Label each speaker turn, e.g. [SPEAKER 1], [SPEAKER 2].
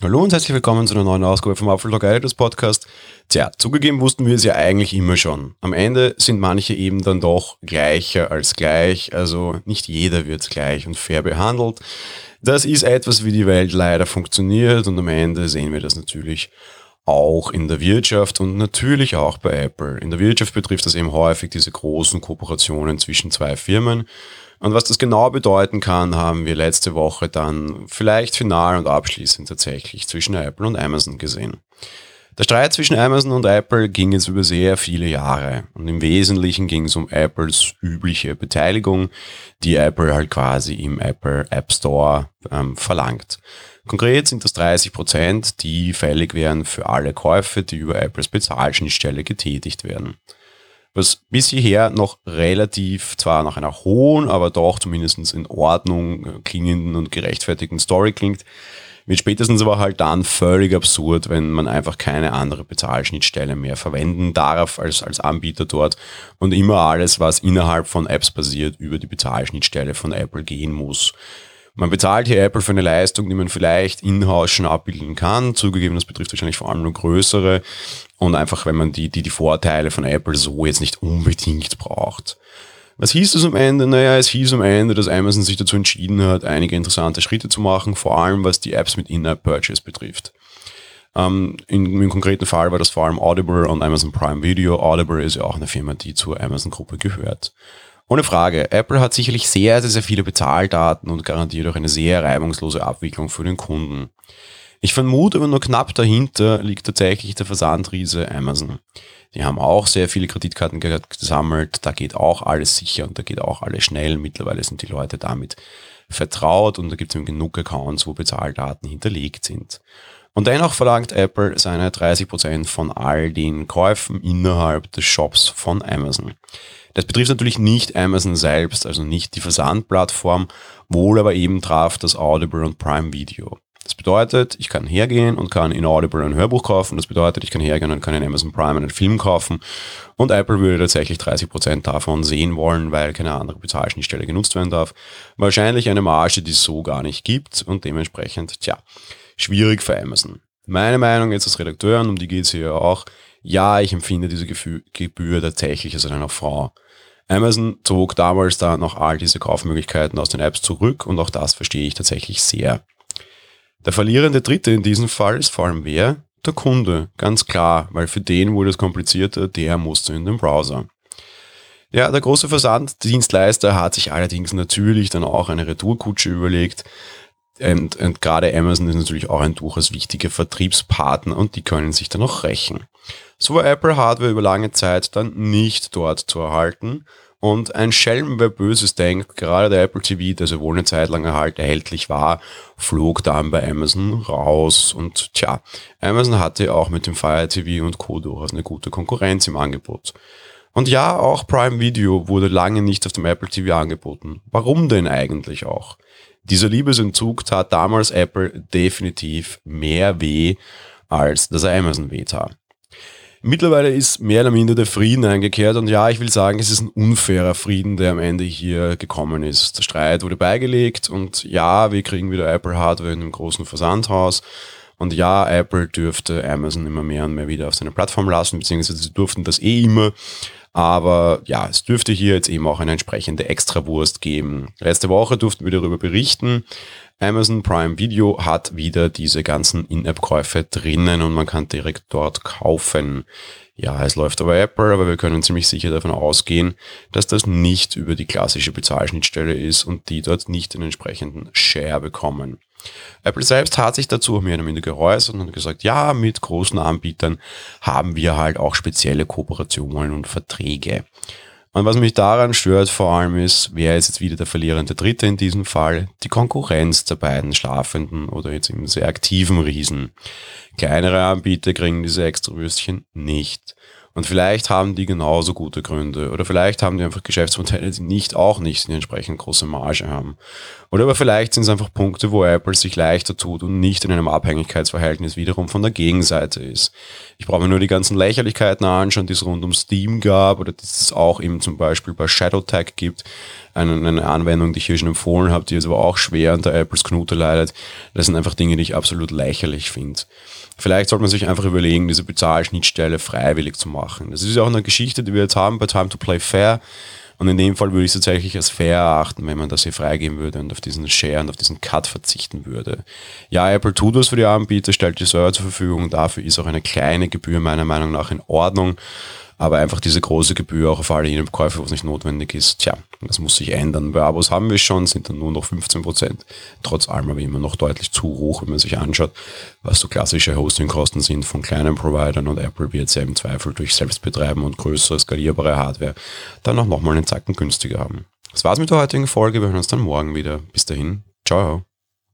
[SPEAKER 1] Hallo und herzlich willkommen zu einer neuen Ausgabe vom Apfeltalk Editors Podcast. Tja, zugegeben wussten wir es ja eigentlich immer schon. Am Ende sind manche eben dann doch gleicher als gleich, also nicht jeder wird gleich und fair behandelt. Das ist etwas, wie die Welt leider funktioniert und am Ende sehen wir das natürlich auch in der Wirtschaft und natürlich auch bei Apple. In der Wirtschaft betrifft das eben häufig diese großen Kooperationen zwischen zwei Firmen und was das genau bedeuten kann, haben wir letzte Woche dann vielleicht final und abschließend tatsächlich zwischen Apple und Amazon gesehen. Der Streit zwischen Amazon und Apple ging jetzt über sehr viele Jahre und im Wesentlichen ging es um Apples übliche Beteiligung, die Apple halt quasi im Apple App Store ähm, verlangt. Konkret sind das 30 Prozent, die fällig wären für alle Käufe, die über Apples Bezahlschnittstelle getätigt werden was bis hierher noch relativ, zwar nach einer hohen, aber doch zumindest in Ordnung äh, klingenden und gerechtfertigten Story klingt, wird spätestens aber halt dann völlig absurd, wenn man einfach keine andere Bezahlschnittstelle mehr verwenden darf als, als Anbieter dort und immer alles, was innerhalb von Apps passiert, über die Bezahlschnittstelle von Apple gehen muss. Man bezahlt hier Apple für eine Leistung, die man vielleicht in-house schon abbilden kann. Zugegeben, das betrifft wahrscheinlich vor allem nur größere. Und einfach, wenn man die, die, die Vorteile von Apple so jetzt nicht unbedingt braucht. Was hieß das am Ende? Naja, es hieß am Ende, dass Amazon sich dazu entschieden hat, einige interessante Schritte zu machen, vor allem was die Apps mit In-App-Purchase betrifft. Ähm, in, Im konkreten Fall war das vor allem Audible und Amazon Prime Video. Audible ist ja auch eine Firma, die zur Amazon-Gruppe gehört. Ohne Frage, Apple hat sicherlich sehr, sehr, sehr viele Bezahldaten und garantiert auch eine sehr reibungslose Abwicklung für den Kunden. Ich vermute aber nur knapp dahinter liegt tatsächlich der Versandriese Amazon. Die haben auch sehr viele Kreditkarten gesammelt, da geht auch alles sicher und da geht auch alles schnell. Mittlerweile sind die Leute damit vertraut und da gibt es genug Accounts, wo Bezahldaten hinterlegt sind. Und dennoch verlangt Apple seine 30% von all den Käufen innerhalb des Shops von Amazon. Das betrifft natürlich nicht Amazon selbst, also nicht die Versandplattform, wohl aber eben traf das Audible und Prime Video. Das bedeutet, ich kann hergehen und kann in Audible ein Hörbuch kaufen. Das bedeutet, ich kann hergehen und kann in Amazon Prime einen Film kaufen. Und Apple würde tatsächlich 30% davon sehen wollen, weil keine andere Bezahlschnittstelle genutzt werden darf. Wahrscheinlich eine Marge, die es so gar nicht gibt und dementsprechend, tja, schwierig für Amazon. Meine Meinung jetzt als Redakteur, und um die geht es hier auch, ja, ich empfinde diese Gebühr tatsächlich als eine Frau. Amazon zog damals da noch all diese Kaufmöglichkeiten aus den Apps zurück und auch das verstehe ich tatsächlich sehr. Der verlierende Dritte in diesem Fall ist vor allem wer? Der Kunde, ganz klar, weil für den wurde es komplizierter, der musste in den Browser. Ja, der große Versanddienstleister hat sich allerdings natürlich dann auch eine Retourkutsche überlegt, und, und gerade Amazon ist natürlich auch ein durchaus wichtiger Vertriebspartner und die können sich dann auch rächen. So war Apple Hardware über lange Zeit dann nicht dort zu erhalten und ein Schelm, wer Böses denkt, gerade der Apple TV, der sowohl eine Zeit lang erhalt, erhältlich war, flog dann bei Amazon raus. Und tja, Amazon hatte auch mit dem Fire TV und Co. durchaus eine gute Konkurrenz im Angebot. Und ja, auch Prime Video wurde lange nicht auf dem Apple TV angeboten. Warum denn eigentlich auch? Dieser Liebesentzug tat damals Apple definitiv mehr weh, als dass er Amazon weh tat. Mittlerweile ist mehr oder minder der Frieden eingekehrt und ja, ich will sagen, es ist ein unfairer Frieden, der am Ende hier gekommen ist. Der Streit wurde beigelegt und ja, wir kriegen wieder Apple Hardware in einem großen Versandhaus. Und ja, Apple dürfte Amazon immer mehr und mehr wieder auf seine Plattform lassen, beziehungsweise sie durften das eh immer. Aber ja, es dürfte hier jetzt eben auch eine entsprechende Extrawurst geben. Letzte Woche durften wir darüber berichten. Amazon Prime Video hat wieder diese ganzen In-App-Käufe drinnen und man kann direkt dort kaufen. Ja, es läuft aber Apple, aber wir können ziemlich sicher davon ausgehen, dass das nicht über die klassische Bezahlschnittstelle ist und die dort nicht den entsprechenden Share bekommen. Apple selbst hat sich dazu mehr oder weniger geäußert und gesagt, ja, mit großen Anbietern haben wir halt auch spezielle Kooperationen und Verträge. Und was mich daran stört vor allem ist, wer ist jetzt wieder der verlierende Dritte in diesem Fall? Die Konkurrenz der beiden schlafenden oder jetzt eben sehr aktiven Riesen. Kleinere Anbieter kriegen diese Extrawürstchen nicht. Und vielleicht haben die genauso gute Gründe. Oder vielleicht haben die einfach Geschäftsmodelle, die nicht auch nicht eine entsprechend große Marge haben. Oder aber vielleicht sind es einfach Punkte, wo Apple sich leichter tut und nicht in einem Abhängigkeitsverhältnis wiederum von der Gegenseite ist. Ich brauche mir nur die ganzen Lächerlichkeiten anschauen, die es rund um Steam gab oder die es auch eben zum Beispiel bei ShadowTag gibt. Eine, eine Anwendung, die ich hier schon empfohlen habe, die jetzt aber auch schwer unter Apples Knute leidet. Das sind einfach Dinge, die ich absolut lächerlich finde. Vielleicht sollte man sich einfach überlegen, diese Bezahlschnittstelle freiwillig zu machen. Das ist ja auch eine Geschichte, die wir jetzt haben bei Time to Play Fair. Und in dem Fall würde ich es tatsächlich als fair erachten, wenn man das hier freigeben würde und auf diesen Share und auf diesen Cut verzichten würde. Ja, Apple tut was für die Anbieter, stellt die Server zur Verfügung. Dafür ist auch eine kleine Gebühr meiner Meinung nach in Ordnung. Aber einfach diese große Gebühr auch auf alle jene Käufe, wo es nicht notwendig ist, tja, das muss sich ändern. Bei Abos haben wir schon, sind dann nur noch 15 Prozent. Trotz allem aber immer noch deutlich zu hoch, wenn man sich anschaut, was so klassische Hostingkosten sind von kleinen Providern und Apple wird ja im Zweifel durch Selbstbetreiben und größere skalierbare Hardware dann auch nochmal einen Zacken günstiger haben. Das war's mit der heutigen Folge. Wir hören uns dann morgen wieder. Bis dahin. Ciao.